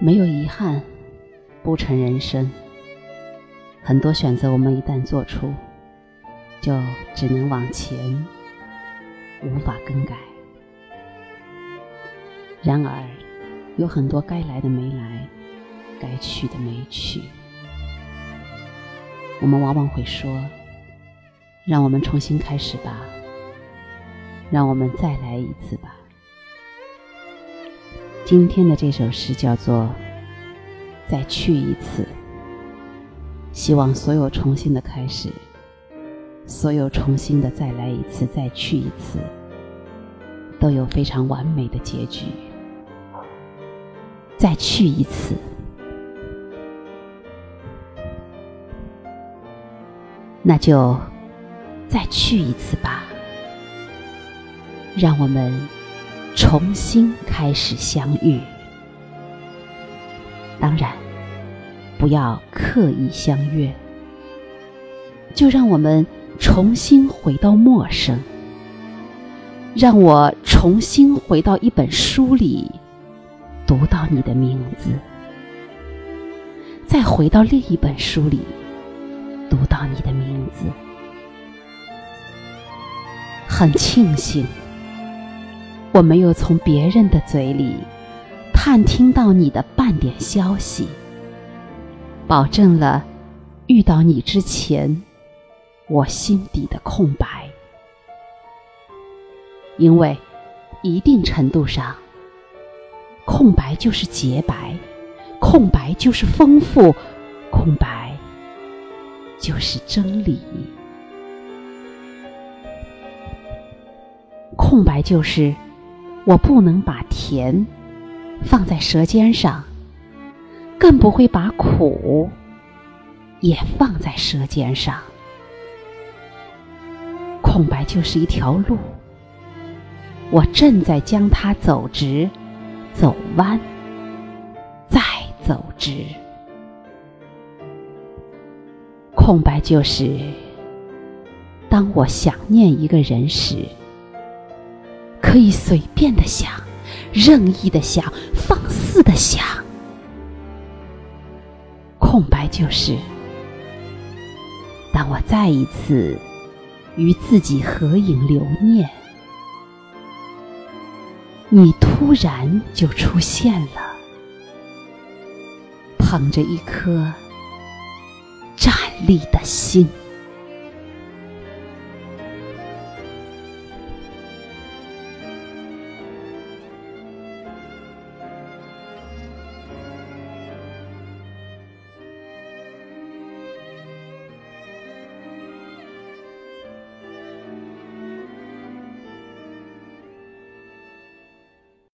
没有遗憾，不成人生。很多选择，我们一旦做出，就只能往前，无法更改。然而，有很多该来的没来，该去的没去。我们往往会说：“让我们重新开始吧，让我们再来一次吧。”今天的这首诗叫做《再去一次》，希望所有重新的开始，所有重新的再来一次、再去一次，都有非常完美的结局。再去一次，那就再去一次吧，让我们。重新开始相遇，当然不要刻意相约，就让我们重新回到陌生，让我重新回到一本书里，读到你的名字，再回到另一本书里，读到你的名字，很庆幸。我没有从别人的嘴里探听到你的半点消息，保证了遇到你之前我心底的空白，因为一定程度上，空白就是洁白，空白就是丰富，空白就是真理，空白就是。我不能把甜放在舌尖上，更不会把苦也放在舌尖上。空白就是一条路，我正在将它走直、走弯、再走直。空白就是，当我想念一个人时。可以随便的想，任意的想，放肆的想。空白就是，当我再一次与自己合影留念，你突然就出现了，捧着一颗站立的心。